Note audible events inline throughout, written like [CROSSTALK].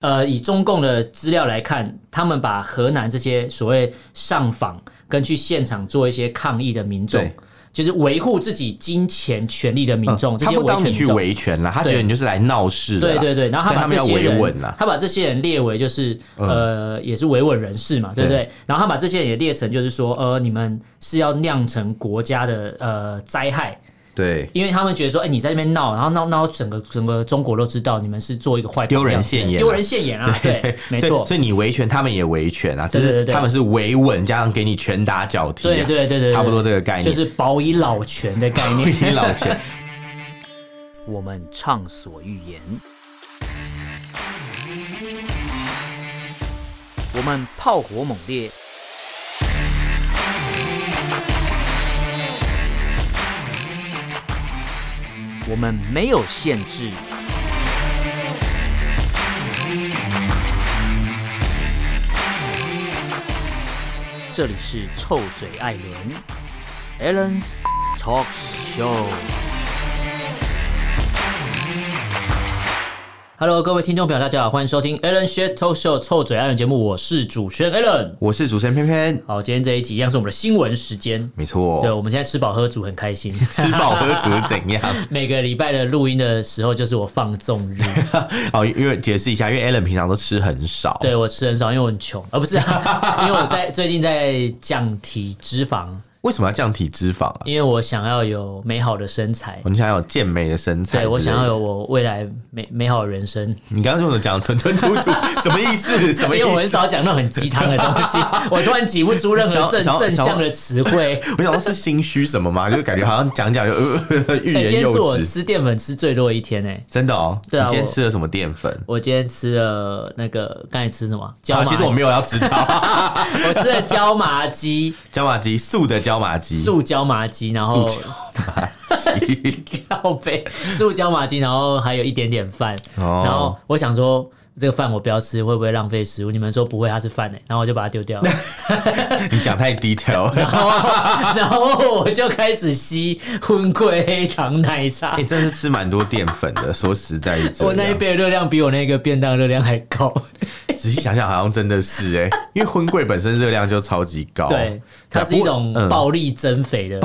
呃，以中共的资料来看，他们把河南这些所谓上访跟去现场做一些抗议的民众。就是维护自己金钱权利的民众，这些当你去维权了，他觉得你就是来闹事的。对对对，然后他把这些人，他，他把这些人列为就是呃，也是维稳人士嘛，对不对？对，然后他把这些人也列成就是说，呃，你们是要酿成国家的呃灾害。对，因为他们觉得说，哎、欸，你在那边闹，然后闹闹整个整个中国都知道你们是做一个坏丢人现眼，丢人现眼啊！对，没错。所以你维权，他们也维权啊，只是他们是维稳，加上给你拳打脚踢、啊，对对对对，差不多这个概念，就是保以老拳的概念。保以老拳。[LAUGHS] 我们畅所欲言，我们炮火猛烈。我们没有限制。这里是臭嘴艾伦 Allen's Talk Show。Hello，各位听众朋友，大家好，欢迎收听 Alan Shit Talk Show 臭嘴 Alan 节目，我是主持人 Alan，我是主持人偏偏。好，今天这一集一样是我们的新闻时间，没错。对，我们现在吃饱喝足，很开心。[LAUGHS] [LAUGHS] 吃饱喝足是怎样？每个礼拜的录音的时候就是我放纵日。[LAUGHS] 好，因为解释一下，因为 Alan 平常都吃很少，对，我吃很少，因为我很穷，而、哦、不是、啊，因为我在最近在降体脂肪。为什么要降体脂肪啊？因为我想要有美好的身材，你想要有健美的身材，对，我想要有我未来美美好的人生。你刚刚说的讲吞吞吐吐，[LAUGHS] 什么意思？什么意思？因为我很少讲那种很鸡汤的东西，[LAUGHS] 我突然挤不出任何正正向的词汇。[LAUGHS] 我想说是心虚什么吗？就感觉好像讲讲就呃欲言又止。今天是我吃淀粉吃最多的一天诶，真的哦。对啊，你今天吃了什么淀粉？我今天吃了那个刚才吃什么？椒麻。其实我没有要知道。我吃了椒麻鸡，椒麻鸡素的椒麻鸡，素。椒麻鸡，然后 [LAUGHS] 靠北，素椒麻鸡，然后还有一点点饭，哦、然后我想说这个饭我不要吃，会不会浪费食物？你们说不会，它是饭呢，然后我就把它丢掉了。[LAUGHS] 你讲太 detail，[LAUGHS] 然后然后我就开始吸荤桂黑糖奶茶。你、[LAUGHS] 欸、真是吃蛮多淀粉的，说实在，我那一杯的热量比我那个便当热量还高。仔细想想，好像真的是哎，因为荤桂本身热量就超级高，对，它是一种暴力增肥的，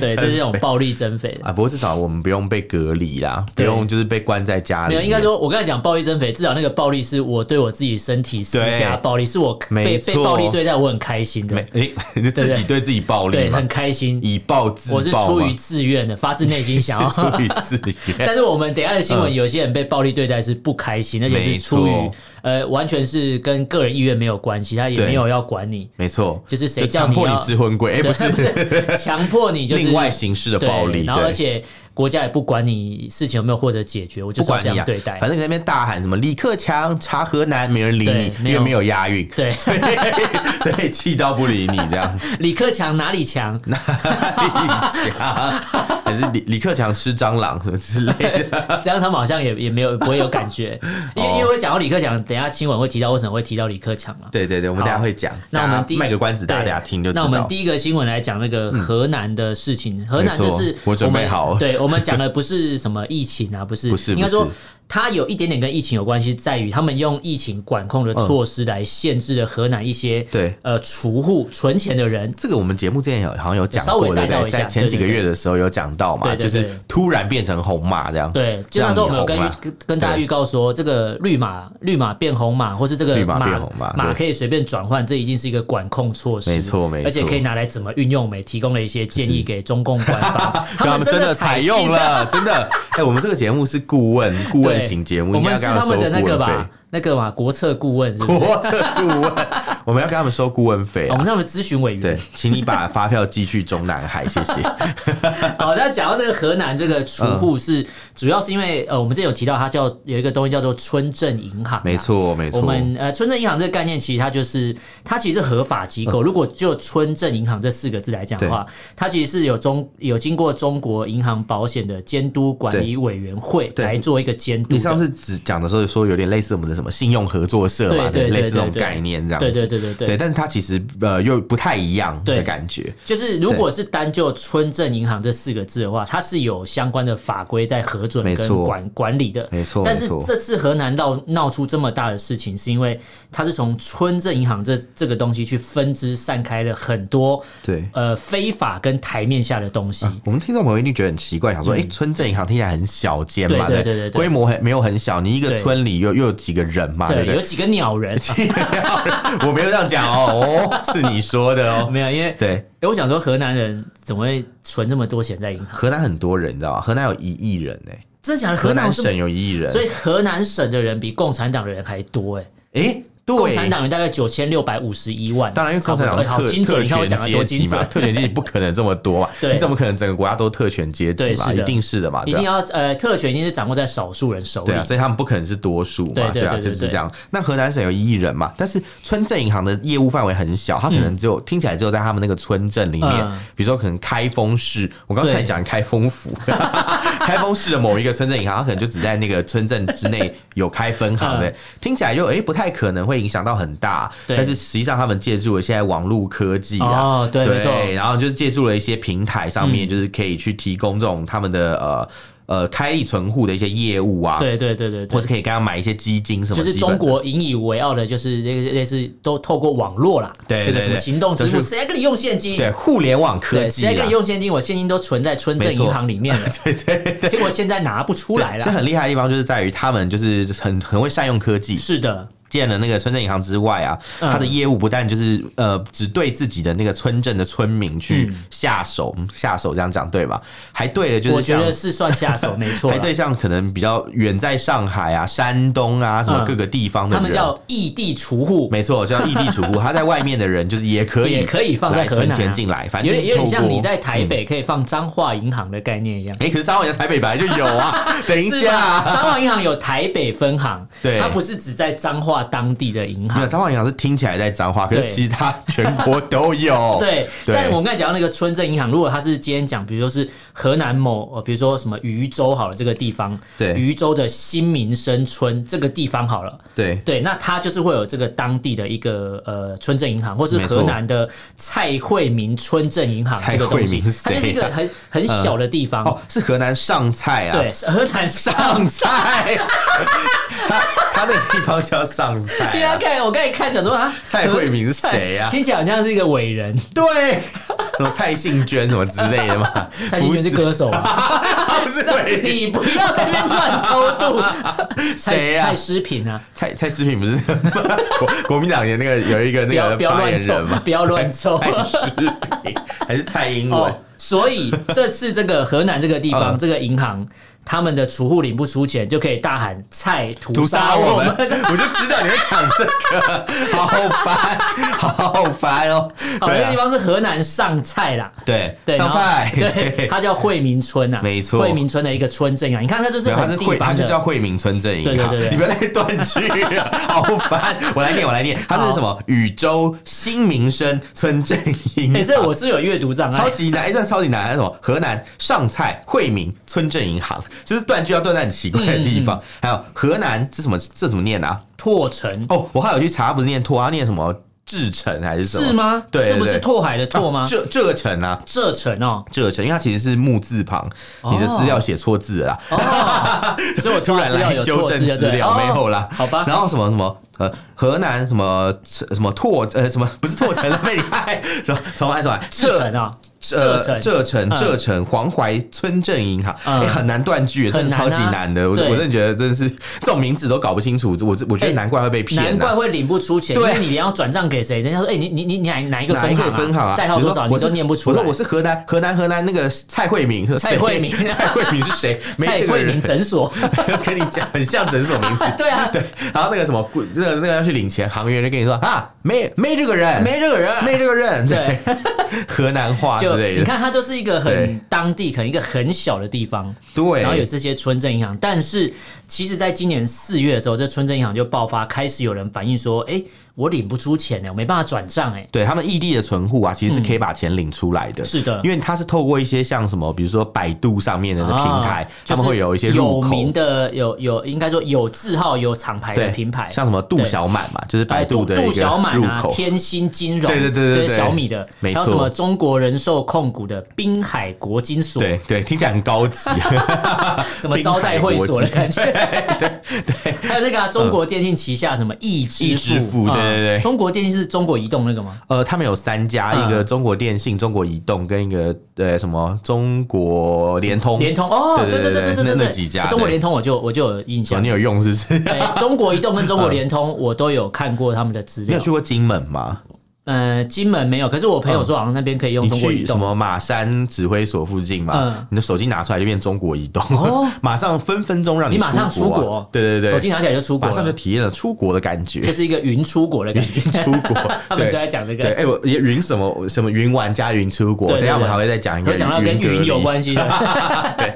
对，[LAUGHS] 这是一种暴力增肥的。啊。不过至少我们不用被隔离啦，不用就是被关在家里。没有，应该说，我刚才讲暴力增肥，至少那个暴力是我对我自己身体施加暴力，是我被被暴力对待，我很开心的。哎，[LAUGHS] 你自己对自己暴力，对，很开心，以暴制暴，我是出于自愿的，发自内心想要。[LAUGHS] 出于自愿。但是我们等下的新闻，有些人被暴力对待是不开心，而且是出于。呃，完全是跟个人意愿没有关系，他也没有要管你，没错，就是谁叫你强迫你吃荤贵，哎，不是强迫你，就是另外形式的暴力，然后而且。国家也不管你事情有没有获得解决，我就这样对待。反正你那边大喊什么李克强查河南，没人理你，因为没有押韵。对，[LAUGHS] [LAUGHS] 所以气到不理你这样。[LAUGHS] 李克强哪里强？哪里强？还是李李克强吃蟑螂什么之类的？这样他们好像也也没有不会有感觉，因为因为我讲到李克强，等下新闻会提到为什么会提到李克强嘛？对对对，我们等下会讲。那我们卖个关子，大家听就知道。那我们第一个新闻来讲那个河南的事情，河南就是我准备好，对我们讲的不是什么疫情啊，不是，不是，应该说。它有一点点跟疫情有关系，在于他们用疫情管控的措施来限制了河南一些对。呃储户存钱的人。这个我们节目之前有好像有讲过，稍微带到一下，在前几个月的时候有讲到嘛，就是突然变成红码这样。对，就那时候我们有跟跟大家预告说，这个绿码绿码变红码，或是这个码变红码码可以随便转换，这已经是一个管控措施，没错没错，而且可以拿来怎么运用，没提供了一些建议给中共官方，[LAUGHS] 他们真的采用了，真的。哎，我们这个节目是顾问顾问。型节目，我们是他们的那个吧。那个嘛，国策顾问是不是？国策顾问，我们要跟他们收顾问费、啊。我们是他们咨询委员。对，请你把发票寄去中南海，谢谢。[LAUGHS] 好，那讲到这个河南这个储户是，主要是因为呃，我们这有提到它叫有一个东西叫做村镇银行、啊。没错，没错。我们呃，村镇银行这个概念其实它就是它其实是合法机构。如果就村镇银行这四个字来讲的话，它其实是有中有经过中国银行保险的监督管理委员会来做一个监督。你上次只讲的时候说有点类似我们的。什么信用合作社嘛，对类似这种概念这样子。对对对对对对对，但是它其实呃又不太一样的感觉。就是如果是单就村镇银行这四个字的话，它是有相关的法规在核准跟管管理的，没错。但是这次河南闹闹出这么大的事情，是因为它是从村镇银行这这个东西去分支散开了很多对呃非法跟台面下的东西。啊、我们听众朋友一定觉得很奇怪，想说哎、嗯，村镇银行听起来很小间嘛，对对对对，规模很没有很小，你一个村里又又有几个人嘛，对不对？有几个鸟人。[LAUGHS] 我没有这样讲哦，哦，是你说的哦，[LAUGHS] 没有，因为对，哎，我想说河南人怎么会存这么多钱在银行？河南很多人，你知道吗？河南有一亿人呢，真的假的？河南省有一亿人，所以河南省的人比共产党的人还多哎，哎。共产党员大概九千六百五十一万，当然因为共产党特特权阶级嘛，特权阶级不可能这么多嘛，[LAUGHS] 你怎么可能整个国家都特权阶级嘛？一定是的嘛，一定要呃特权一定是掌握在少数人手里，对啊，所以他们不可能是多数嘛，对啊，就是这样。那河南省有一亿人嘛，但是村镇银行的业务范围很小，它可能只有听起来只有在他们那个村镇里面，比如说可能开封市，我刚才讲开封府，[LAUGHS] 开封市的某一个村镇银行，它可能就只在那个村镇之内有开分行的，听起来就哎不太可能会。影响到很大，但是实际上他们借助了现在网络科技啊，哦、对，对，然后就是借助了一些平台上面，就是可以去提供这种他们的呃。呃，开立存户的一些业务啊，对对对对，或是可以跟他买一些基金什么，就是中国引以为傲的，就是这个类似都透过网络啦，对这个什么行动支付，谁还跟你用现金？对，互联网科技，谁还跟你用现金？我现金都存在村镇银行里面了，[LAUGHS] 对对对，结果现在拿不出来了。这很厉害的地方就是在于他们就是很很会善用科技，是的。建了那个村镇银行之外啊，他的业务不但就是呃，只对自己的那个村镇的村民去下手，下手这样讲对吧？还对了，就是我觉得是算下手没错。[LAUGHS] 还对像可能比较远在上海啊、山东啊什么各个地方的人，他们叫异地储户，没错，叫异地储户。[LAUGHS] 他在外面的人就是也可以也可以放在存钱进来，反正有点像你在台北可以放彰化银行的概念一样。哎，可是彰化银行台北本来就有啊。等一下，彰化银行有台北分行，对，它不是只在彰化当地的银。没有彰化银行是听起来在彰化，可是其他全国都有。[LAUGHS] 对，但是我们刚才讲到那个村镇银行，如果他是今天讲，比如说是河南某，比如说什么禹州好了，这个地方，对，禹州的新民生村这个地方好了，对。对，那他就是会有这个当地的一个呃村镇银行，或是河南的蔡惠民村镇银行这个东西，它就是一个很很小的地方。哦，是河南上蔡啊，对，河南上蔡，[LAUGHS] 他他那个地方叫上蔡。我刚才看讲说啊，蔡惠民是谁呀？听起来好像是一个伟人，对，什么蔡幸娟什么之类的嘛。[LAUGHS] 蔡幸娟是歌手啊，不是 [LAUGHS] 你不要在那边乱偷渡。谁啊？蔡诗萍啊，蔡蔡诗萍不是国国民党的那个有一个那个发言人嘛？不要乱凑，蔡诗萍还是蔡英文？所以这次这个河南这个地方，这个银行。他们的储户领不出钱，就可以大喊“菜屠杀我们”，[LAUGHS] 我就知道你会讲这个，好烦，好烦哦。好，这个地方是河南上蔡啦，对对，上蔡，对，[LAUGHS] 它叫惠民村啊，没错，惠民村的一个村镇啊，你看它就是很地方，它就叫惠民村镇银行，对对对，你不要再断句了，好烦。[LAUGHS] 我来念，我来念，它是什么？禹州新民生村镇银行。哎，这我是有阅读障碍，超级难，哎，这超级难，还是什么？河南上蔡惠民村镇银行。就是断句要断在很奇怪的地方，嗯、还有河南这什么这怎么念啊？拓城哦，我还有去查，不是念拓，他念什么？至城还是什么？是吗？对，这不是拓海的拓吗？浙浙城啊，浙城哦，浙城，因为它其实是木字旁，哦、你的资料写错字了啦，哦、所以我突然来纠正资料，没有啦，[LAUGHS] 好吧？然后什么什么？呃，河南什么什么拓呃什么不是拓城 [LAUGHS] 被你害，什么重来重来，浙城啊，这这城浙城黄淮村镇银行，哎，很难断句，真的超级难的，我我真的觉得真的是这种名字都搞不清楚，我我觉得难怪会被骗，难怪会领不出钱，因为你连要转账给谁，人家说哎你你你你哪哪一个哪一个分行啊，代号多少你都念不出，我说我是河南河南河南那个蔡慧敏，蔡慧敏。[LAUGHS] 蔡慧敏是谁？[LAUGHS] 蔡慧敏诊所，[LAUGHS] 跟你讲很像诊所名字，对啊。对，然后那个什么那个要去领钱，行员就跟你说啊，没没这个人，没这个人，没这个人，对，河南话之类的。你看，它就是一个很当地，可能一个很小的地方，对。然后有这些村镇银行，但是其实在今年四月的时候，这村镇银行就爆发，开始有人反映说，哎。我领不出钱呢，我没办法转账哎。对，他们异地的存户啊，其实是可以把钱领出来的。是的，因为他是透过一些像什么，比如说百度上面的平台，他们会有一些有名的、有有应该说有字号、有厂牌的品牌，像什么度度小满嘛，就是百度的杜小满啊。天星金融，对对对对小米的，没错。还有什么中国人寿控股的滨海国金所，对对，听起来很高级，[LAUGHS] 什么招待会所的感觉，对对。还有那个中国电信旗下什么易支付，对对对。中国电信是中国移动那个吗？呃，他们有三家，一个中国电信、中国移动跟一个呃什么中国联通。联通哦，对对对对对对，那几家。中国联通我就我就有印象，你有用是不是？中国移动跟中国联通我都有看过他们的资料。你有去过金门吗？呃，金门没有，可是我朋友说好像那边可以用中国移动。什么马山指挥所附近嘛，你的手机拿出来就变中国移动，[LAUGHS] 马上分分钟让你马上出国。对对对，手机拿起来就出国，马上就体验了出国的感觉，就是一个云出国的感觉。出国，[LAUGHS] 他们就在讲这个。对，哎，我云什么什么云玩家云出国，等下我们还会再讲一个，讲到跟云有关系的。[LAUGHS] 对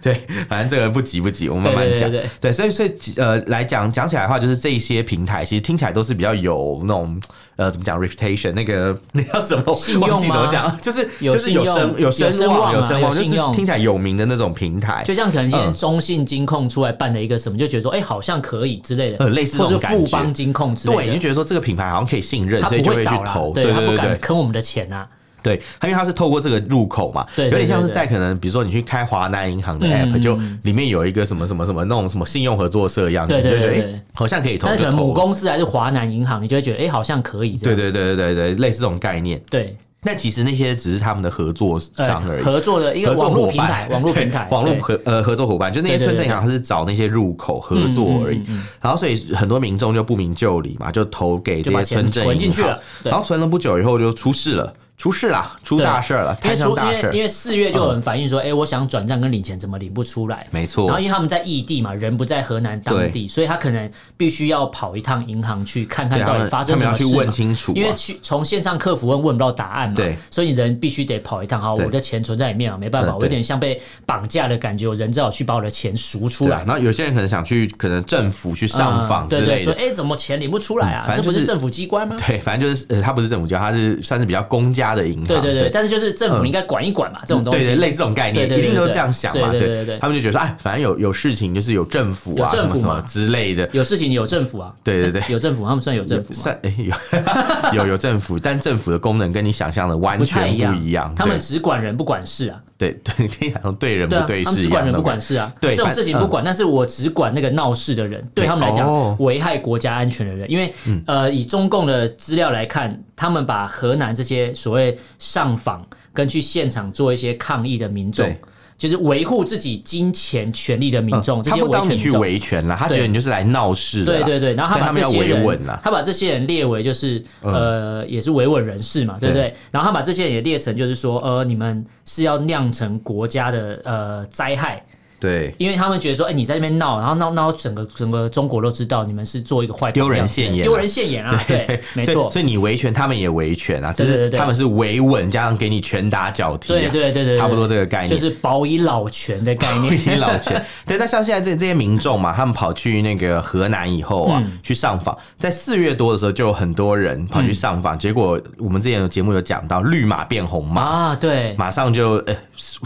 对，反正这个不急不急，我们慢慢讲。对，所以所以呃，来讲讲起来的话，就是这些平台其实听起来都是比较有那种呃，怎么讲 reputation 那个。[LAUGHS] 那叫什么？信用吗？[LAUGHS] 就是就是有声有声望，有声望，就是听起来有名的那种平台。就像可能现在中信金控出来办的一个什么，就觉得说，哎，好像可以之类的，类似这种感觉。富邦金控之类的，对，你就觉得说这个品牌好像可以信任，所以就会去投。对，他不敢坑我们的钱啊。对，他因为他是透过这个入口嘛，有点像是在可能，比如说你去开华南银行的 app，就里面有一个什么什么什么那种什么信用合作社一样，对对对，好像可以投。但是母公司还是华南银行，你就会觉得哎，好像可以。对对对对对，类似这种概念。对，那其实那些只是他们的合作商而已，合作的一个网络平台，网络平台，网络合呃合作伙伴，就那些村镇银行，他是找那些入口合作而已。然后所以很多民众就不明就里嘛，就投给这些村镇银行，然后存了不久以后就出事了。出事了，出大事了，摊上大事。因为四月就有人反映说，哎，我想转账跟领钱怎么领不出来？没错。然后因为他们在异地嘛，人不在河南当地，所以他可能必须要跑一趟银行去看看到底发生什么事。去问清楚。因为去从线上客服问问不到答案嘛，对。所以你人必须得跑一趟。啊，我的钱存在里面啊，没办法，我有点像被绑架的感觉。我人只好去把我的钱赎出来。然后有些人可能想去，可能政府去上访之类的。对对，说哎，怎么钱领不出来啊？这不是政府机关吗？对，反正就是呃，他不是政府机关，他是算是比较公家的银行。对对对。但是就是政府应该管一管嘛，这种东西，对对，类似这种概念，一定都是这样想嘛，对对对，他们就觉得说，哎，反正有有事情就是有政府啊，政府什么之类的，有事情有政府啊，对对对，[LAUGHS] 有政府，他们算有政府，算哎有。[LAUGHS] 有有政府，但政府的功能跟你想象的完全不一样，他们只管人不管事啊，对 [LAUGHS] 对，听好像对人不对事一样，他们只管人不管事啊，对这种事情不管，但是我只管那个闹事的人，对他们来讲危害国家安全的人，因为呃以中共的资料来看，他们把河南这些所谓上访。跟去现场做一些抗议的民众，就是维护自己金钱权利的民众，这些维权民众，他不当你去维权了，他觉得你就是来闹事的。对对对，然后他把这些人，他把这些人列为就是呃，也是维稳人士嘛，对不对？然后他把这些人也列成就是说，呃，你们是要酿成国家的呃灾害。对，因为他们觉得说，哎，你在这边闹，然后闹闹整个整个中国都知道你们是做一个坏，丢人现眼，丢人现眼啊！对，没错。所以你维权，他们也维权啊，只是他们是维稳，加上给你拳打脚踢，对对对对，差不多这个概念，就是保以老拳的概念，保以老拳。[LAUGHS] 对，那像现在这这些民众嘛，他们跑去那个河南以后啊，去上访，在四月多的时候就有很多人跑去上访，结果我们之前的节目有讲到绿马变红马。啊，对，马上就呃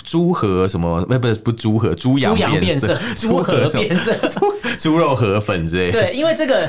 猪和什么，不是不猪和猪羊变色。[LAUGHS] 猪河变色，[LAUGHS] 猪 [LAUGHS] 猪肉河粉之类。对，因为这个，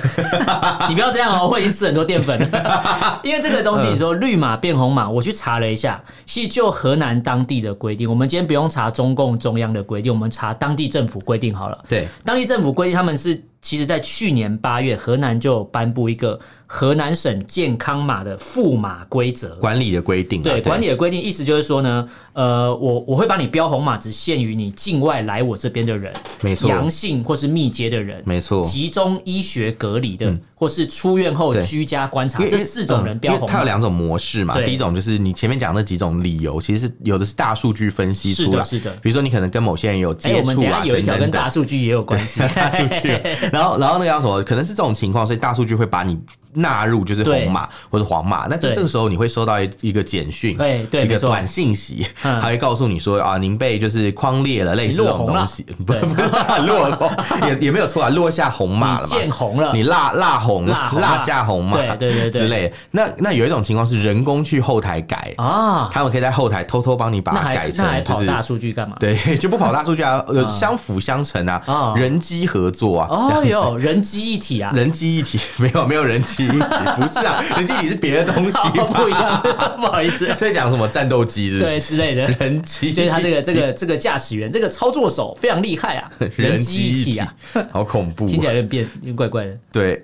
你不要这样哦，我已经吃很多淀粉了。因为这个东西，你说绿马变红马，我去查了一下，其实就河南当地的规定，我们今天不用查中共中央的规定，我们查当地政府规定好了。对，当地政府规定，他们是其实在去年八月，河南就颁布一个。河南省健康码的赋码规则管理的规定，对管理的规定，意思就是说呢，呃，我我会把你标红码，只限于你境外来我这边的人，没错，阳性或是密接的人，没错，集中医学隔离的，或是出院后居家观察，这四种人标红码。它有两种模式嘛，第一种就是你前面讲那几种理由，其实是有的是大数据分析出来，是的，比如说你可能跟某些人有接触啊，我们等下有一条跟大数据也有关系，[LAUGHS] 大数据，[LAUGHS] 然后然后那个叫什么，可能是这种情况，所以大数据会把你。纳入就是红码或者黄码。那这这个时候你会收到一一个简讯，对对，一个短信息，他会告诉你说啊，您被就是框列了，类似这种东西，[LAUGHS] 不不是 [LAUGHS] 落红。也也没有错啊，落下红码了嘛，见红了，你落落红落下红码，对对对之类。那那有一种情况是人工去后台改啊，他们可以在后台偷偷帮你把它改成，就是大数据干嘛？对，[LAUGHS] 就不跑大数据啊，呃，相辅相成啊，人机合作啊。哦哟，人机一体啊，人机一体没有没有人机 [LAUGHS] 不是啊，人机一体是别的东西，[LAUGHS] 不一样，[LAUGHS] 不好意思。在讲什么战斗机是？对之类的，人机就是他这个这个这个驾驶员，这个操作手非常厉害啊，人机一体啊，好恐怖，听起来有点变，怪怪的。对，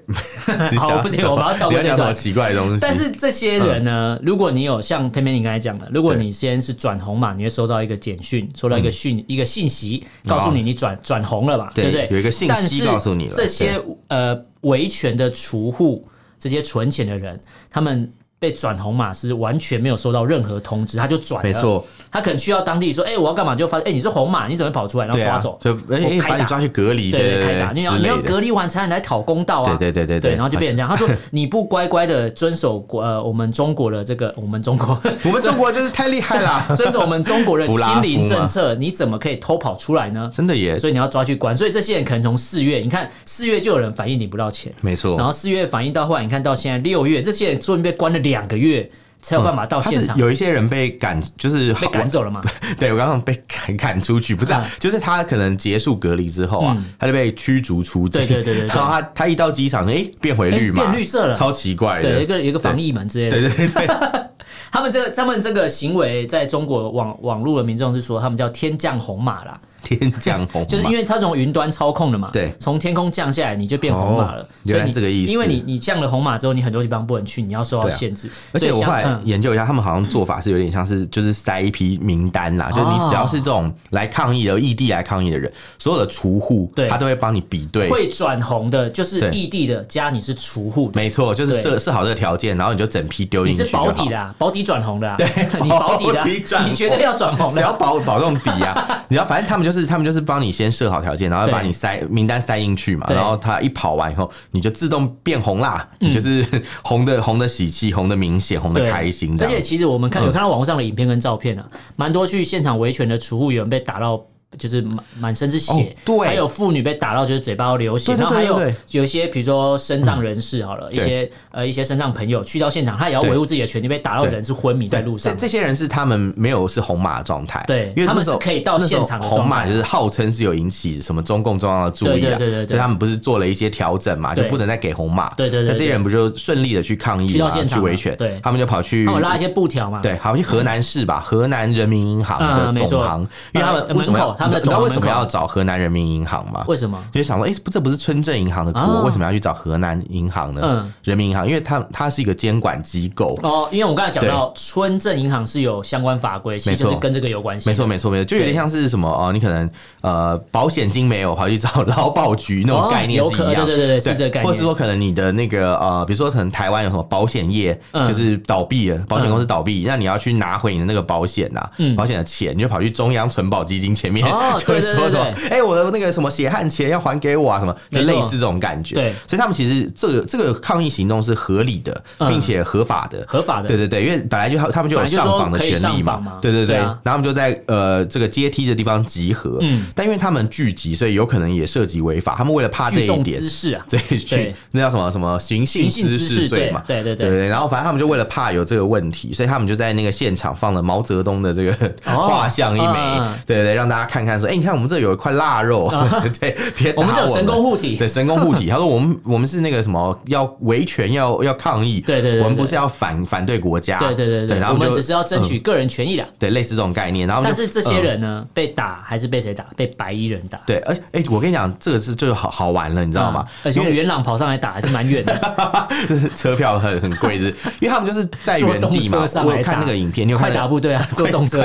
好，不行，我们要跳过这种奇怪的东西。但是这些人呢，如果你有像偏偏你刚才讲的，如果你先是转红嘛，你会收到一个简讯，收到一个讯一个信息，告诉你你转转红了嘛，对不对？有一个信息告诉你了。这些呃维权的储户，这些存钱的人，他们。被转红马是完全没有收到任何通知，他就转了。没错，他可能去到当地说：“哎，我要干嘛？”就发现：“哎，你是红马，你怎么跑出来？”然后抓走，就哎，把你抓去隔离，对对，开打。你要你要隔离完才能来讨公道啊！对对对对，然后就变成这样。他说：“你不乖乖的遵守呃我们中国的这个，我们中国，我们中国就是太厉害了，遵守我们中国的 [LAUGHS] 清零政策，你怎么可以偷跑出来呢？真的耶！所以你要抓去关。所以这些人可能从四月，你看四月就有人反映领不到钱，没错。然后四月反映到后来，你看到现在六月，这些人终于被关了两个月。才有办法到现场。有一些人被赶，就是被赶走了嘛？[LAUGHS] 对，我刚刚被赶赶出去，不是啊，就是他可能结束隔离之后啊，他就被驱逐出境。对对对对。然后他他一到机场，哎，变回绿码，变绿色了，超奇怪的。对，一个一个防疫门之类的。对对对。[LAUGHS] 他们这个他们这个行为，在中国网网络的民众是说，他们叫天降红马啦。天降红，就是因为它从云端操控的嘛，对，从天空降下来你就变红马了，原来是这个意思。因为你你降了红马之后，你很多地方不能去，你要受到限制。而且我后来研究一下，他们好像做法是有点像是就是塞一批名单啦，就是你只要是这种来抗议的异地来抗议的人，所有的储户，他都会帮你比对，会转红的就是异地的加你是储户，没错，就是设设好这个条件，然后你就整批丢进去。你是保底的，保底转红的，对，[LAUGHS] 你保底的，你绝对要转红的，只要保保这种底啊，[LAUGHS] 你要反正他们就是他们就是帮你。先设好条件，然后把你塞名单塞进去嘛，然后他一跑完以后，你就自动变红啦，你就是红的红的喜气，红的明显，红的开心。而且其实我们看有看到网络上的影片跟照片啊，蛮多去现场维权的储物员被打到。就是满满身是血，对，还有妇女被打到就是嘴巴流血，然后还有有一些比如说身障人士好了，一些呃一些身障朋友去到现场，他也要维护自己的权利，被打到人是昏迷在路上。这这些人是他们没有是红码状态，对，因为他们是可以到现场的红马，就是号称是有引起什么中共中央的注意啊，对对对，所以他们不是做了一些调整嘛，就不能再给红码，对对对，那这些人不就顺利的去抗议，去到现场去维权，对，他们就跑去，他们拉一些布条嘛，对，好像去河南市吧，河南人民银行的总行，因为他们为什么？你知道为什么要？找河南人民银行吗？为什么？就想说，哎，不，这不是村镇银行的锅，为什么要去找河南银行呢？嗯，人民银行，因为它它是一个监管机构哦。因为我刚才讲到，村镇银行是有相关法规，其实是跟这个有关系。没错，没错，没错，就有点像是什么哦，你可能呃，保险金没有，跑去找 [LAUGHS] 劳保局那种概念是一样。对对对对，是这个概念。或是说，可能你的那个呃，比如说，可能台湾有什么保险业就是倒闭了，保险公司倒闭，那你要去拿回你的那个保险呐，保险的钱，你就跑去中央存保基金前面，[LAUGHS] 就会说什么，哎，我的。那个什么血汗钱要还给我啊？什么就类似这种感觉。对，所以他们其实这个这个抗议行动是合理的，并且合法的。合法的，对对对，因为本来就他们就有上访的权利嘛。对对对，然后他们就在呃这个阶梯的地方集合。嗯，但因为他们聚集，所以有可能也涉及违法。他们为了怕这一点，[LAUGHS] 对，去那叫什么什么寻衅滋事罪嘛。对对对对，然后反正他们就为了怕有这个问题，所以他们就在那个现场放了毛泽东的这个画像一枚。对对对，让大家看看看说，哎，你看我们这有一块腊肉。[LAUGHS] 对，别打我们。这有神功护体。对，神功护体。他说：“我们我们是那个什么，要维权，要要抗议。对对对，我们不是要反反对国家。对对对对，然后我们只是要争取个人权益的。对，类似这种概念。然后，但是这些人呢，被打还是被谁打？被白衣人打。对，而哎，我跟你讲，这个是就好好玩了，你知道吗？而且从元朗跑上来打还是蛮远的，[LAUGHS] 就是车票很很贵的，因为他们就是在原地嘛。我有看那个影片，你有快打部队啊，[LAUGHS] 坐动车，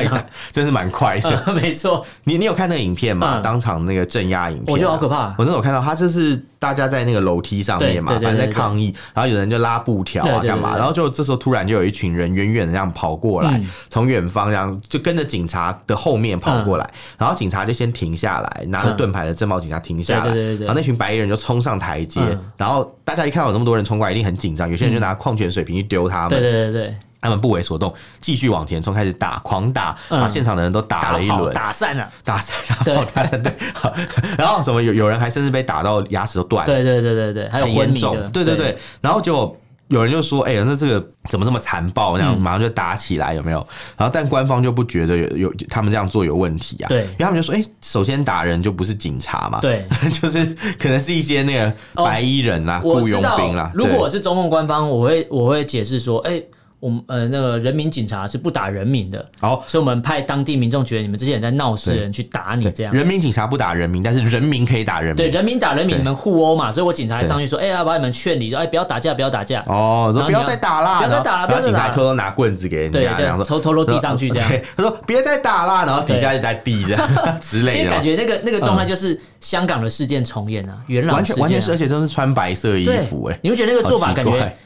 真是蛮快的。没错，你你有看那个影片吗？当场那个镇压影片，我觉得好可怕。我那时候看到他就是大家在那个楼梯上面嘛，反正在抗议，然后有人就拉布条啊干嘛，然后就这时候突然就有一群人远远的这样跑过来，从远方这样就跟着警察的后面跑过来，然后警察就先停下来，拿着盾牌的镇暴警察停下来，然后那群白衣人就冲上台阶，然后大家一看到有那么多人冲过来，一定很紧张，有些人就拿矿泉水瓶去丢他们，对对对对。他们不为所动，继续往前冲，开始打，狂打，把现场的人都打了一轮，打散了，打散，[LAUGHS] 打打散，对。[LAUGHS] 然后什么有有人还甚至被打到牙齿都断了，对对对对对，还有昏迷的，对对对。然后就有人就说：“哎呀，那这个怎么这么残暴？”那样马上就打起来，有没有？然后但官方就不觉得有有他们这样做有问题啊？对，因为他们就说：“哎，首先打人就不是警察嘛，对，[LAUGHS] 就是可能是一些那个白衣人啦、雇佣兵啦。”如果我是中共官方，我会我会解释说：“哎。”我们呃，那个人民警察是不打人民的，好，所以我们派当地民众觉得你们这些人在闹事，人去打你这样。人民警察不打人民，但是人民可以打人民。对，人民打人民，你们互殴嘛，所以我警察还上去说，哎，要把你们劝离，说，哎，不要打架，不要打架。哦，说不要再打啦，不要再打了，然后警察偷偷拿棍子给人家，这样偷偷偷递上去这样。他说别再打啦，然后底下就在递这样 [LAUGHS] 之类的。因为感觉那个那个状态就是香港的事件重演啊，元朗完全完全是，而且都是穿白色衣服，哎，你会觉得那个做法感觉，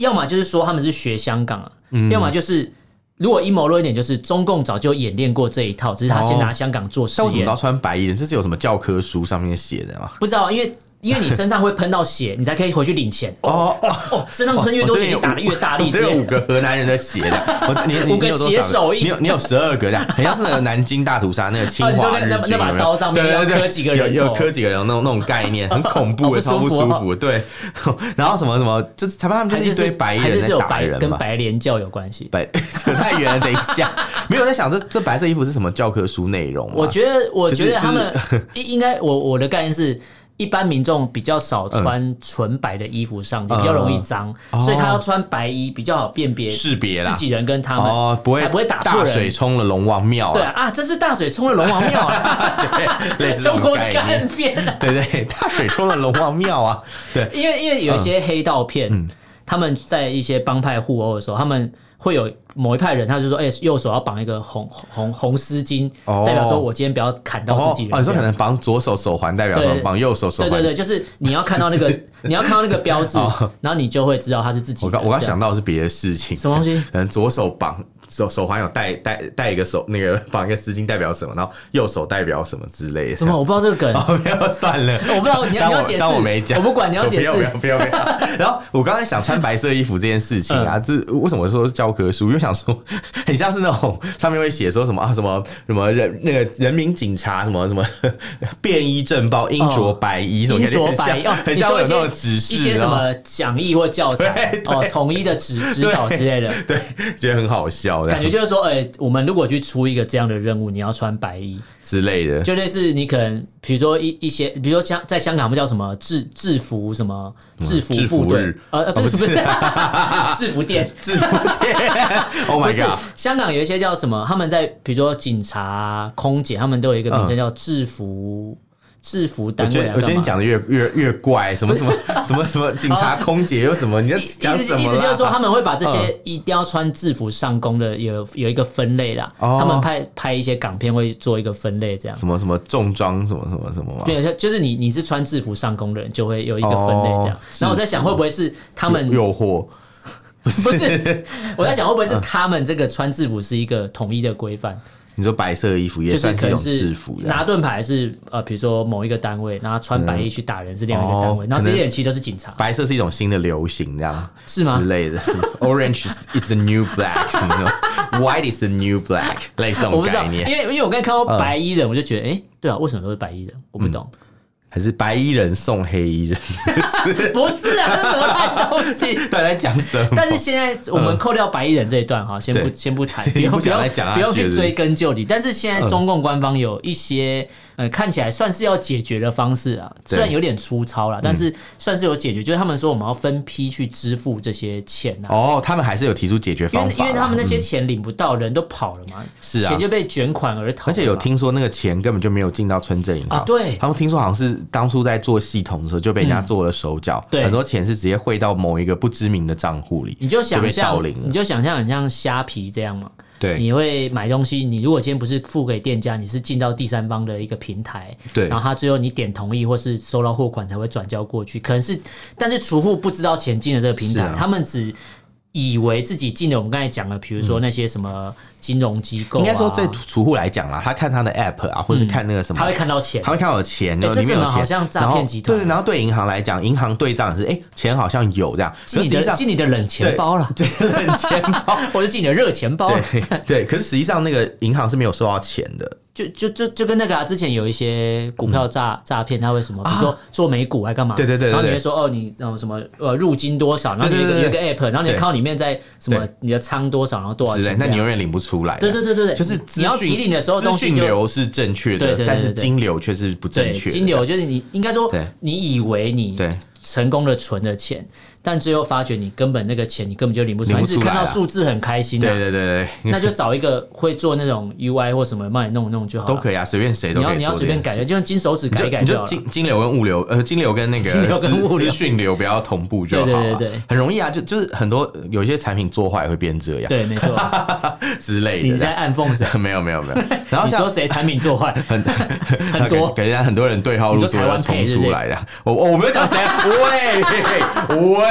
要么就是说他们是学香港啊。嗯、要么就是，如果阴谋论一点，就是中共早就演练过这一套，只是他先拿香港做实验。为什么要穿白衣人？这是有什么教科书上面写的吗？不知道，因为。因为你身上会喷到血，你才可以回去领钱。哦哦，身上喷越多血，你打的越大力。这有五个河南人的血的，你你你有多少？你有你有十二个这样，很像是那个南京大屠杀那个侵华日军，那把刀上面要刻几个人，有刻几个人那种那种概念，很恐怖，超不舒服。对，然后什么什么，就裁判他们就是一堆白衣人在打人嘛，跟白莲教有关系。白扯太远了，等一下，没有在想这这白色衣服是什么教科书内容。我觉得，我觉得他们应应该，我我的概念是。一般民众比较少穿纯白的衣服上，也比较容易脏，所以他要穿白衣比较好辨别识别自己人跟他们，才不会打错人。大水冲了龙王庙，对啊，这是大水冲了龙王庙啊，[LAUGHS] 对，[LAUGHS] 中国的干片，对对，大水冲了龙王庙啊，对，因为因为有一些黑道片，他们在一些帮派互殴的时候，他们。会有某一派人，他就说：“哎，右手要绑一个红红红丝巾，代表说我今天不要砍到自己人。”你说可能绑左手手环，代表说绑右手手环。对对对，[LAUGHS] 就是你要看到那个，你要看到那个标志，然后你就会知道他是自己。我刚我刚想到的是别的事情，什么东西？可能左手绑。手手环有戴戴戴一个手那个绑一个丝巾代表什么？然后右手代表什么之类的？什么？我不知道这个梗。[LAUGHS] 哦，没有算了，[LAUGHS] 我不知道你要你要解释。当我没讲，我不管你要解释。不要不要不要。然后我刚才想穿白色衣服这件事情啊，这为什么说是教科书？因为想说 [LAUGHS] 很像是那种上面会写说什么啊什么什么人那个人民警察什么什么便衣正报，英着白衣什么，应着白衣，很像有那种指示，一些什么讲义或教材 [LAUGHS] 哦，统一的指 [LAUGHS] 指导之类的，对，觉得很好笑。感觉就是说，哎。我们如果去出一个这样的任务，你要穿白衣之类的，就类似你可能，比如说一一些，比如说香在香港不叫什么？制制服什么？制服部队，呃不是不是 [LAUGHS] 制服店。[LAUGHS] 制服店，Oh my [LAUGHS] god！香港有一些叫什么？他们在比如说警察、空姐，他们都有一个名称叫制服。制服单位，我觉得你讲的越越越怪，什么什么什么什么 [LAUGHS] 警察、空姐有什么？你在讲什么？意思就是说，他们会把这些一定要穿制服上工的有有一个分类啦。他们拍拍一些港片会做一个分类，这样。什么什么重装什么什么什么吗？对，就是你你是穿制服上工的人，就会有一个分类这样。然后我在想，会不会是他们诱惑？不是，[LAUGHS] 我在想会不会是他们这个穿制服是一个统一的规范？你说白色衣服也算是一种制服，拿盾牌是呃，比如说某一个单位，然后穿白衣去打人是另外一个单位，然后这些人其实都是警察。白色是一种新的流行，这样是吗？之类的是，Orange is the new black，什么？White is the new black，类似这种概念。因为因为我刚才看到白衣人，我就觉得，哎，对啊，为什么都是白衣人？我不懂。还是白衣人送黑衣人？[LAUGHS] 不是啊，这是什么烂东西？[LAUGHS] 到底在讲什么？但是现在我们扣掉白衣人这一段哈，先不先不谈，[LAUGHS] 不用不用不用去追根究底。但是现在中共官方有一些。呃，看起来算是要解决的方式啊，虽然有点粗糙了，但是算是有解决。就是他们说我们要分批去支付这些钱啊。哦，他们还是有提出解决方法，因为因为他们那些钱领不到，人都跑了嘛，是啊，钱就被卷款而逃。而且有听说那个钱根本就没有进到村镇银行啊，对，他们听说好像是当初在做系统的时候就被人家做了手脚，对，很多钱是直接汇到某一个不知名的账户里，你就想象，你就想象很像虾皮这样嘛。对，你会买东西，你如果今天不是付给店家，你是进到第三方的一个平台，对，然后他最后你点同意或是收到货款才会转交过去，可能是，但是储户不知道钱进了这个平台，啊、他们只。以为自己进了我们刚才讲的，比如说那些什么金融机构、啊，应该说对储户来讲啦，他看他的 app 啊，或者是看那个什么，他会看到钱，他会看到钱，欸、里面有钱，好像诈骗集团。对，然后对银行来讲，银行对账是哎、欸，钱好像有这样，进你的进你的冷钱包了，对，[LAUGHS] 冷钱包，[LAUGHS] 或者进你的热钱包，对，对，可是实际上那个银行是没有收到钱的。就就就就跟那个啊，之前有一些股票诈诈骗，他会什么？比如说做美股还干嘛？对对对。然后你会说哦，你那种什么呃入金多少？然后有一个有一个 app，然后你靠里面在什么你的仓多少，然后多少钱？那你永远领不出来。对对对对对，就是你要提领的时候，资讯流是正确的，但是金流却是不正确。金流就是你应该说，你以为你成功的存了钱。但最后发觉你根本那个钱你根本就领不出来，你只看到数字很开心。对对对对，那就找一个会做那种 UI 或什么帮你弄弄就好。都可以啊，随便谁都可以。你要你要随便改的，就用金手指改一改就好了。金金流跟物流，呃，金流跟那个 [LAUGHS] 资讯流不要同步就好。对对对对，很容易啊，就就是很多有些产品做坏会变这样。对，没错。[LAUGHS] 之类的。你在暗讽谁？没有没有没有。[LAUGHS] 然后你说谁产品做坏？很很多，感觉很多人对号入座要冲出来的。我我没有讲谁，喂喂。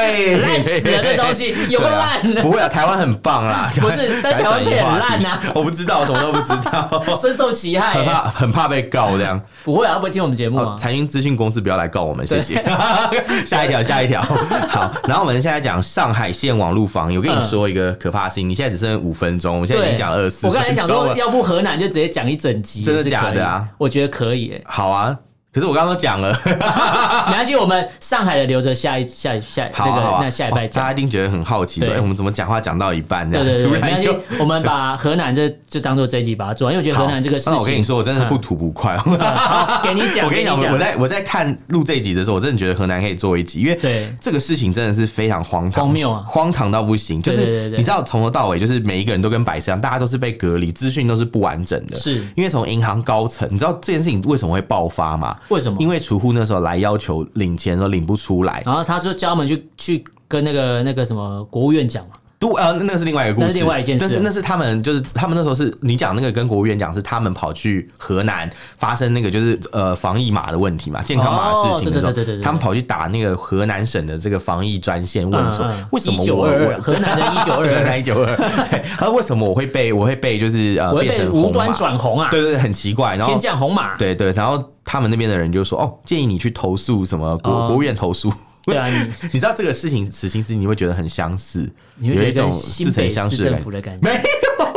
死了这东西有个烂，不会啊，台湾很棒啦。不是，但台湾配很烂啊。我不知道，什么都不知道，[LAUGHS] 深受其害，很怕很怕被告这样。不会啊，不会听我们节目啊。财经资讯公司不要来告我们，谢谢。[LAUGHS] 下一条，下一条。[LAUGHS] 好，然后我们现在讲上海线网路防疫。我跟你说一个可怕的事情，你现在只剩五分钟，我现在已经讲了二十四。我刚才想说，要不河南就直接讲一整集，真的假的啊？我觉得可以。好啊。可是我刚刚都讲了，[LAUGHS] 没关系，我们上海的留着下一下下这个那下一拜讲。大家一定觉得很好奇，说哎，我们怎么讲话讲到一半？对对对，没关系，我们把河南这就当做这一集把它做完，因为我觉得河南这个事情，我跟你说，我真的不吐不快。[LAUGHS] [LAUGHS] 给你讲，我跟你讲，我在我在看录这一集的时候，我真的觉得河南可以做一集，因为对这个事情真的是非常荒唐、荒谬啊，荒唐到不行。就是你知道，从头到尾，就是每一个人都跟白痴一样，大家都是被隔离，资讯都是不完整的。是因为从银行高层，你知道这件事情为什么会爆发吗？为什么？因为储户那时候来要求领钱的时候领不出来，然后他说叫他们去去跟那个那个什么国务院讲嘛。都呃，那是另外一个故事，那是另外一件事。但是那是他们，就是他们那时候是你讲那个跟国务院讲，是他们跑去河南发生那个就是呃防疫码的问题嘛，健康码的事情的时候，对对对，他们跑去打那个河南省的这个防疫专线，问说为什么我我河南的一九二二，[LAUGHS] 河南一九二二，[LAUGHS] 对，他说为什么我会被我会被就是呃变成无端转红啊？对对对，很奇怪，然后天降红码，对对，然后他们那边的人就说哦，建议你去投诉什么国国务院投诉。对啊，你你知道这个事情，此情此景，你会觉得很相似，有一种似曾相识的感觉。没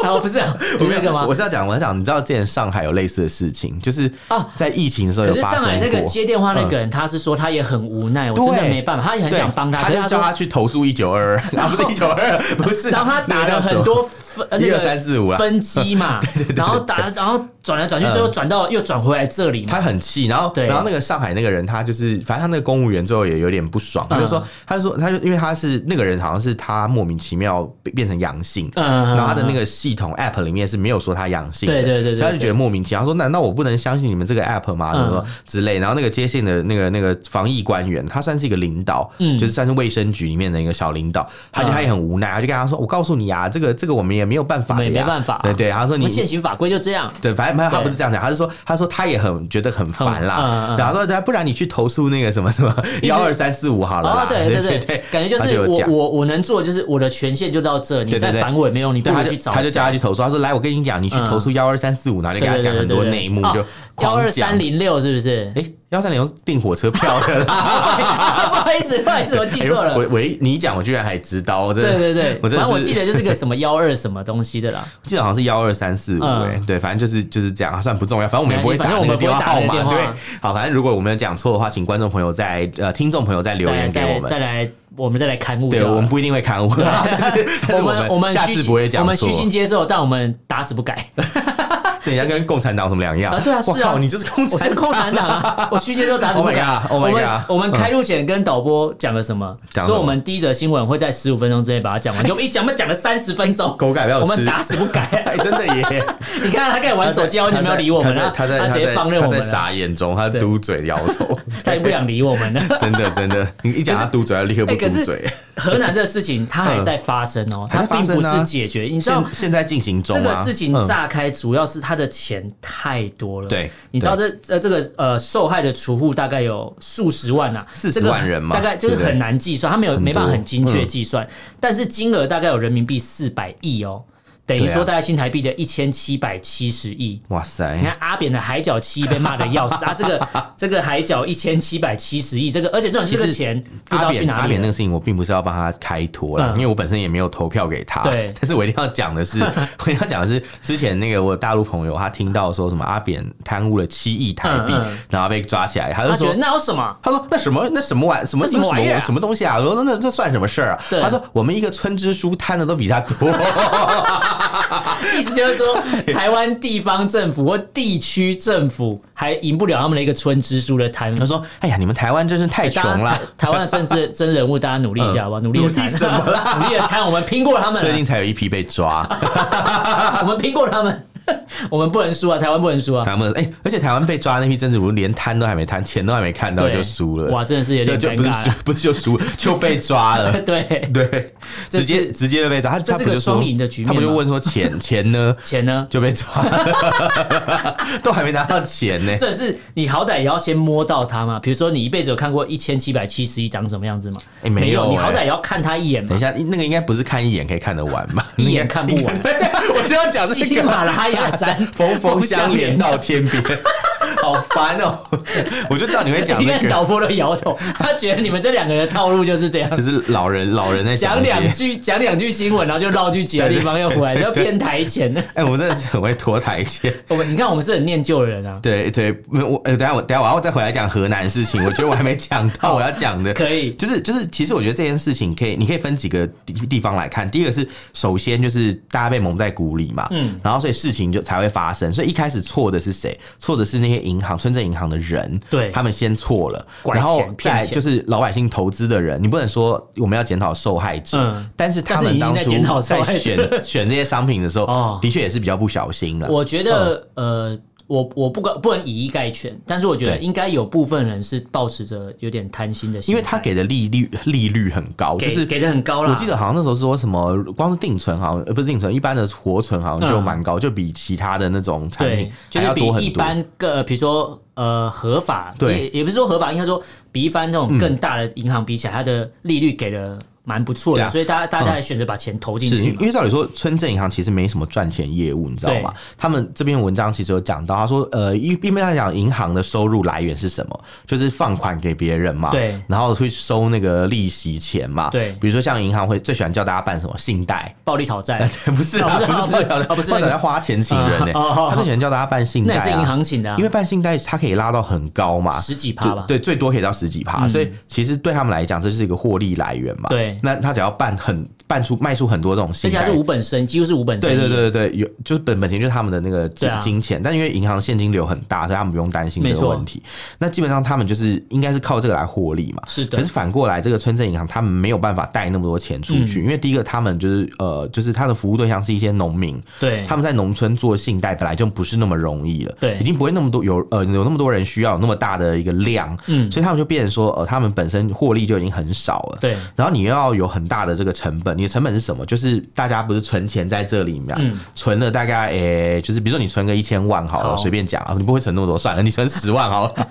有，[LAUGHS] 不是，[LAUGHS] 不是那个吗？我是要讲，我是讲，你知道之前上海有类似的事情，就是啊，在疫情的时候有发生过。可是上海那个接电话那个人，他是说他也很无奈，我真的没办法，他也很想帮他，他就叫他去投诉一九二二，[LAUGHS] 啊，不是一九二二，不是，然后他打了很多分，一二三四五啊，分机嘛，然后打，然后转来转去，最后转到又转回来这里，他很气，然后然后那个上海那个人，他就是反正他那个公务员最后也有点不爽，他就说，他就说，他就因为他是那个人，好像是他莫名其妙变成阳性，然后他的那个系统 app 里面是没有说他阳性的，对对对，所以他就觉得莫名其妙，说难道我不能相信你们这个 app 吗？什么之类，然后那个接线的那个那个防疫官员，他算是一个领导，就是算是卫生局里面的一个小领导，他就他也很无奈，他就跟他说，我告诉你啊，这个这个我们也没有办法没办法，对对，他说你现行法规就这样，对，反正他不是这样讲，他是说他说他也很觉得很烦啦，然后说不然你去投诉那个什么什么幺二三四五好了，对对对 [LAUGHS] 对，感觉就是我我我能做就是我的权限就到这，你再烦我也没用，你不如去找他，就叫他去投诉，他说来我跟你讲，你去投诉幺二三四五，然后就给他讲很多内幕，就幺二三零六是不是？哎，幺三零六是订火车票的啦，[LAUGHS] 不好意思，不好意思，[LAUGHS] 我记错了。我我你讲，我居然还知道，我真的对对对，反正我记得就是个什么幺二什么东西的啦，[LAUGHS] 记得好像是幺二三四五，哎，对，反正就是就是这样，算不重要，反正我们也不会打那个电话号码，对，好，反正如果我们有讲错的话，请观众朋友在呃听众朋友再留言给我们，再来。我们再来勘误，对，我们不一定会勘误，我们我们下次不会讲错，我们虚心接受，但我们打死不改。人家跟共产党什么两样啊？对啊，是啊，你就是共产党，我是共产党啊！[LAUGHS] 我区间都打什么？Oh my god！Oh my god！我们开录前跟导播讲了什么？说我们第一则新闻会在十五分钟之内把它讲完，[LAUGHS] 就一讲，我们讲了三十分钟，[LAUGHS] 狗改不要吃，我们打死不改，真的耶！你看他开始玩手机，完全没有理我们，他在他直接放任我们，他在傻眼中，他嘟嘴摇头，他也不想理我们了。真的真的，你一讲他嘟嘴，他立刻不嘟嘴。河南这个事情，它还在发生哦，它并不是解决。你知道现在进行中，这个事情炸开，主要是他的钱太多了。对，你知道这呃这个呃受害的储户大概有数十万呐，四十万人嘛，大概就是很难计算，他没有没办法很精确计算，但是金额大概有人民币四百亿哦。等于说大概新台币的一千七百七十亿，哇塞！你看阿扁的海角七亿被骂的要死 [LAUGHS] 啊，这个这个海角一千七百七十亿，这个而且这种这个钱不知道去哪里。阿扁那个事情，我并不是要帮他开脱了，因为我本身也没有投票给他。对，[LAUGHS] 但是我一定要讲的是，[LAUGHS] 我一定要讲的是，之前那个我大陆朋友他听到说什么阿扁贪污了七亿台币，然后被抓起来，他就说那有什么？他说那什么那什么玩什么什么玩意儿什么东西啊？我说那这算什么事儿啊？他说我们一个村支书贪的都比他多。[LAUGHS] 意思就是说，台湾地方政府或地区政府还赢不了他们的一个村支书的摊。他说：“哎呀，你们台湾真是太穷了。台湾的政治真人物，大家努力一下好不好？[LAUGHS] 努力的贪什么啦？努力的贪，我们拼过他们。最近才有一批被抓，[LAUGHS] 我们拼过他们。” [LAUGHS] 我们不能输啊！台湾不能输啊！台湾哎，而且台湾被抓那批政治人物连摊都还没摊，钱都还没看到就输了。哇，真的是有点尴尬。[LAUGHS] 不是就输，就被抓了。对 [LAUGHS] 对，直接直接就被抓。他这是个双赢的局面。他不就问说钱钱呢？钱呢？就被抓了，都还没拿到钱呢。这是你好歹也要先摸到他嘛？比如说你一辈子有看过一千七百七十一长什么样子吗？哎，没有。你好歹也要看他一眼嘛。等一下，那个应该不是看一眼可以看得完吧？一眼看不完。我就要讲这个 [LAUGHS] 喜马拉雅山。峰峰相连到天边。好烦哦！[LAUGHS] 我就知道你会讲这个。导播都摇头，他觉得你们这两个人的套路就是这样，就是老人老人在讲两句讲两句新闻，然后就绕去其他地方又回来，[LAUGHS] 要偏台前。[LAUGHS] 哎，我们真的是很会拖台前。我们你看，我们是很念旧的人啊。对对，我呃，等下我等下我要再回来讲河南事情。我觉得我还没讲到我要讲的，可以，就是就是，其实我觉得这件事情可以，你可以分几个地地方来看。第一个是，首先就是大家被蒙在鼓里嘛，嗯，然后所以事情就才会发生。所以一开始错的是谁？错的是那些银行、村镇银行。的人，对，他们先错了，然后再就是老百姓投资的人，你不能说我们要检讨受害者，嗯，但是他们当初在选 [LAUGHS] 选这些商品的时候，的确也是比较不小心的。我觉得，呃。我我不管不能以一概全，但是我觉得应该有部分人是抱持着有点贪心的心，因为他给的利率利率很高，就是给的很高了。我记得好像那时候说什么，光是定存好像呃不是定存，一般的活存好像就蛮高，就比其他的那种产品还要多很多。一般个比如说呃合法，对，也不是说合法，应该说比一般那种更大的银行比起来，它的利率给的。蛮不错的，所以大家大家还选择把钱投进去。因为照理说，村镇银行其实没什么赚钱业务，你知道吗？他们这篇文章其实有讲到，他说，呃，一一般来讲，银行的收入来源是什么？就是放款给别人嘛，对，然后会收那个利息钱嘛，对。比如说像银行会最喜欢叫大家办什么信贷、暴力讨债，[LAUGHS] 不是啊，不是不是不是，大家花钱请人呢，[LAUGHS] 他最喜欢叫大家办信贷，那是银行请的，因为办信贷它可以拉到很高嘛，十几趴吧，对，最多可以到十几趴，所以其实对他们来讲，这是一个获利来源嘛，对。那他只要办。很办出卖出很多这种信贷，而且是无本生，几乎是无本生。对对对对对，有就是本本钱就是他们的那个金金钱，啊、但因为银行现金流很大，所以他们不用担心这个问题。那基本上他们就是应该是靠这个来获利嘛。是的。可是反过来，这个村镇银行他们没有办法贷那么多钱出去，嗯、因为第一个他们就是呃，就是他的服务对象是一些农民，对，他们在农村做信贷本来就不是那么容易了，对，已经不会那么多有呃有那么多人需要有那么大的一个量，嗯，所以他们就变成说呃，他们本身获利就已经很少了，对，然后你又要有很大的这个成本，你的成本是什么？就是大家不是存钱在这里面，嗯、存了大概诶、欸，就是比如说你存个一千万好了，随便讲啊，你不会存那么多，算了，你存十万好了，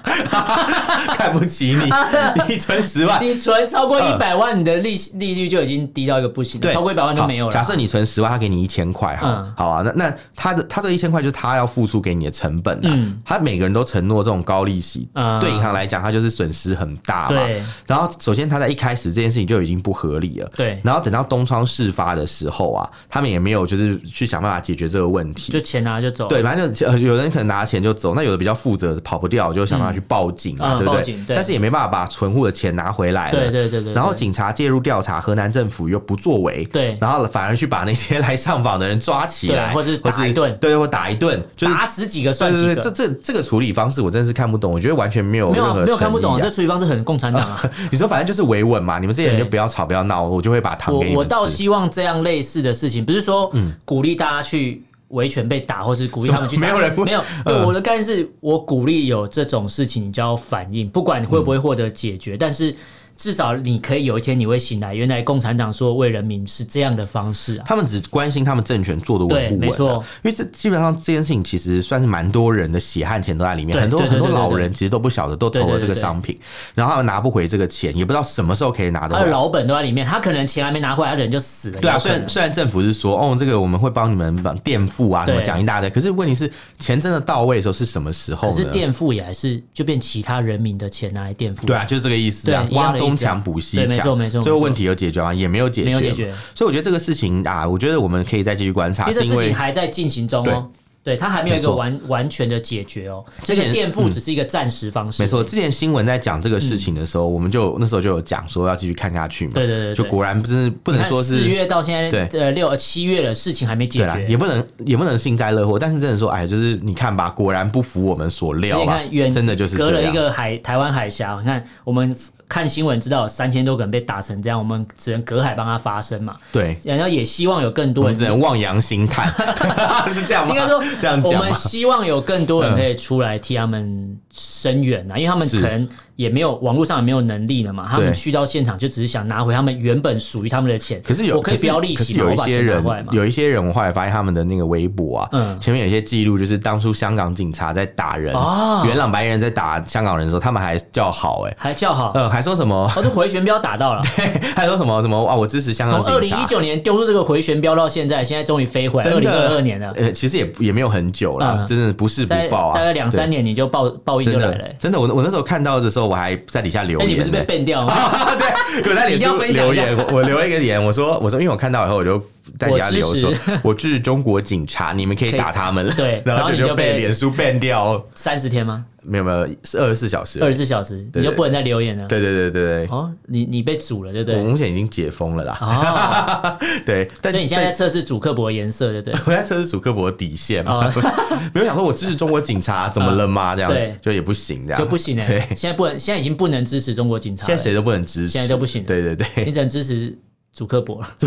[LAUGHS] 看不起你，[LAUGHS] 你存十万，你存超过一百万，你的利息利率就已经低到一个不行，对，超过一百万就没有了。假设你存十万，他给你一千块哈，嗯、好啊，那那他的他这一千块就是他要付出给你的成本啊，嗯、他每个人都承诺这种高利息，嗯、对银行来讲，他就是损失很大嘛。对，然后首先他在一开始这件事情就已经不合理了，对，然后等到东东窗事发的时候啊，他们也没有就是去想办法解决这个问题，就钱拿就走。对，反正就有人可能拿钱就走，那有的比较负责跑不掉，就想办法去报警啊，对不对？但是也没办法把存户的钱拿回来了。对对对对。然后警察介入调查，河南政府又不作为。对。然后反而去把那些来上访的人抓起来，或者打一顿，对，或打一顿，就是打死几个算几个。这这这个处理方式我真是看不懂，我觉得完全没有任何没有看不懂，这处理方式很共产党啊。[LAUGHS] 你说反正就是维稳嘛，你们这些人就不要吵不要闹，我就会把糖给你。我倒希望这样类似的事情，不是说鼓励大家去维权被打，或是鼓励他们去打。没有人没有。我的概念是我鼓励有这种事情，你就要反应，不管你会不会获得解决，但是。至少你可以有一天你会醒来，原来共产党说为人民是这样的方式啊。他们只关心他们政权做的稳不稳。对，没错。因为这基本上这件事情其实算是蛮多人的血汗钱都在里面，很多很多老人其实都不晓得都投了这个商品，然后他们拿不回这个钱，也不知道什么时候可以拿到。他的老本都在里面，他可能钱还没拿回来，他人就死了。对啊，虽然虽然政府是说哦，这个我们会帮你们把垫付啊，什么讲一大堆，可是问题是钱真的到位的时候是什么时候？可是垫付也还是就变其他人民的钱拿来垫付。对啊，就是这个意思啊，挖东墙补西墙。没错没错，最后问题有解决吗？也没有解决，没有解决。所以我觉得这个事情啊，我觉得我们可以再继续观察，因为这事情还在进行中哦。对，它还没有一个完完全的解决哦。这个垫付只是一个暂时方式。没错，之前新闻在讲这个事情的时候，我们就那时候就有讲说要继续看下去嘛。对对对，就果然不是不能说是四月到现在，呃六七月的事情还没解决，也不能也不能幸灾乐祸。但是真的说，哎，就是你看吧，果然不符我们所料。你看，远真的就是隔了一个海台湾海峡，你看我们。看新闻知道有三千多个人被打成这样，我们只能隔海帮他发声嘛。对，然后也希望有更多人只能望洋兴叹，[LAUGHS] 是这样吗？[LAUGHS] 应该说这样讲，我们希望有更多人可以出来替他们声援啊，因为他们可能。也没有网络上也没有能力了嘛，他们去到现场就只是想拿回他们原本属于他们的钱。可是有，我可以不要利息，有一些人，有一些人，我后来发现他们的那个微博啊，嗯，前面有一些记录，就是当初香港警察在打人，哦元朗白人在打香港人的时候，他们还叫好，哎，还叫好，嗯，还说什么？哦，这回旋镖打到了，[LAUGHS] 对还说什么什么啊？我支持香港警察。从二零一九年丢出这个回旋镖到现在，现在终于飞回来，二零二二年了。呃，其实也也没有很久了，真的不是不报啊，大概两三年你就报报应就来了。真的，我我那时候看到的时候，我还在底下留。哎，你不是被 ban 掉吗？[LAUGHS] 对，我在脸书留言，我留了一个言，我说，我说，因为我看到以后，我就在底下留说，[LAUGHS] 我支持中国警察，你们可以打他们了。对，[LAUGHS] 然后就就被脸书 ban 掉三十天吗？没有没有，是二十四小时，二十四小时你就不能再留言了。对对对对对。哦，你你被煮了，对不对？我目前已经解封了啦。哦，[LAUGHS] 对，所以你现在在测试主克伯颜色，对不对？[LAUGHS] 我在测试主克伯底线嘛。[LAUGHS] 没有想说我支持中国警察怎么了吗？这样对，就也不行，这样就不行哎。对，现在不能，现在已经不能支持中国警察，现在谁都不能支持，现在都不行。对对对，你只能支持主克伯了。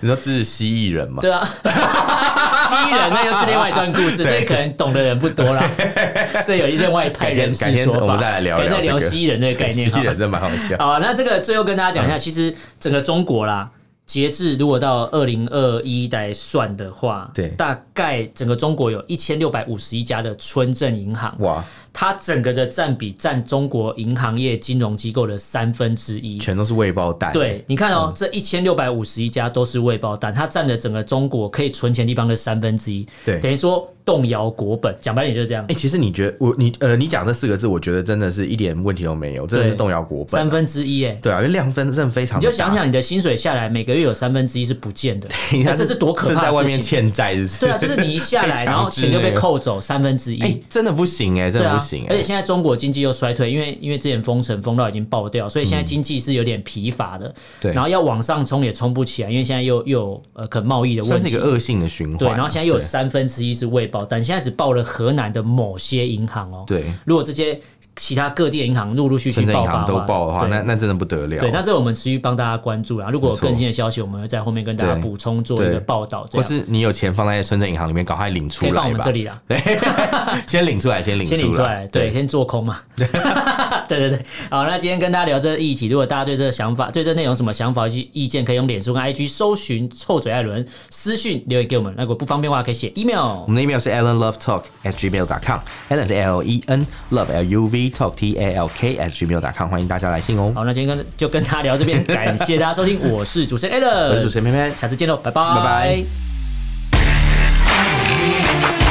你说支持蜥蜴人吗？对啊。蜥蜴人那又是另外一段故事，这可能懂的人不多啦。[LAUGHS] 这有一些外派人士说法，我们再来聊，再聊西人这个概念。[LAUGHS] 西人真蛮好笑。好，那这个最后跟大家讲一下，其实整个中国啦，截至如果到二零二一来算的话，对，大概整个中国有一千六百五十一家的村镇银行。哇。它整个的占比占中国银行业金融机构的三分之一，全都是未爆弹。对，你看哦，这一千六百五十一家都是未爆弹，它占了整个中国可以存钱地方的三分之一。对，等于说动摇国本，讲白点就是这样。哎，其实你觉得我你呃，你讲这四个字，我觉得真的是一点问题都没有，真的是动摇国本三分之一。哎，对啊，因为量分真的非常。你就想想你的薪水下来，每个月有三分之一是不见的，那 [LAUGHS] 这是多可怕！在外面欠债是？对啊，就是你一下来，[LAUGHS] 然后钱就被扣走三分之一。哎，真的不行哎，真的不行。而且现在中。国经济又衰退，因为因为之前封城封到已经爆掉，所以现在经济是有点疲乏的。对，然后要往上冲也冲不起来，因为现在又又有呃可贸易的问题，算是一个恶性的循环。对，然后现在又有三分之一是未爆，但现在只爆了河南的某些银行哦。对，如果这些。其他各地的银行陆陆续续爆发，都爆的话，那那真的不得了。对，那这我们持续帮大家关注啊。如果有更新的消息，我们会在后面跟大家补充做一个报道。或是你有钱放在村镇银行里面，赶快领出来吧。可以放我们这里啦。[LAUGHS] 先领出来，先领先领出来，对，先做空嘛。[LAUGHS] 对对对，好，那今天跟大家聊这个议题，如果大家对这个想法、对这内容什么想法、及意见，可以用脸书跟 IG 搜寻“臭嘴艾伦”私讯留言给我们。那如果不方便的话，可以写 email。我们的 email 是 allenlovetalk@gmail.com，Allen 是 L E N Love L U V Talk T A L。OK at gmail.com，欢迎大家来信哦。好，那今天跟就跟大家聊这边，感谢大家收听，我是主持人 Allen，我是主持人偏偏，下次见喽，拜拜，拜拜。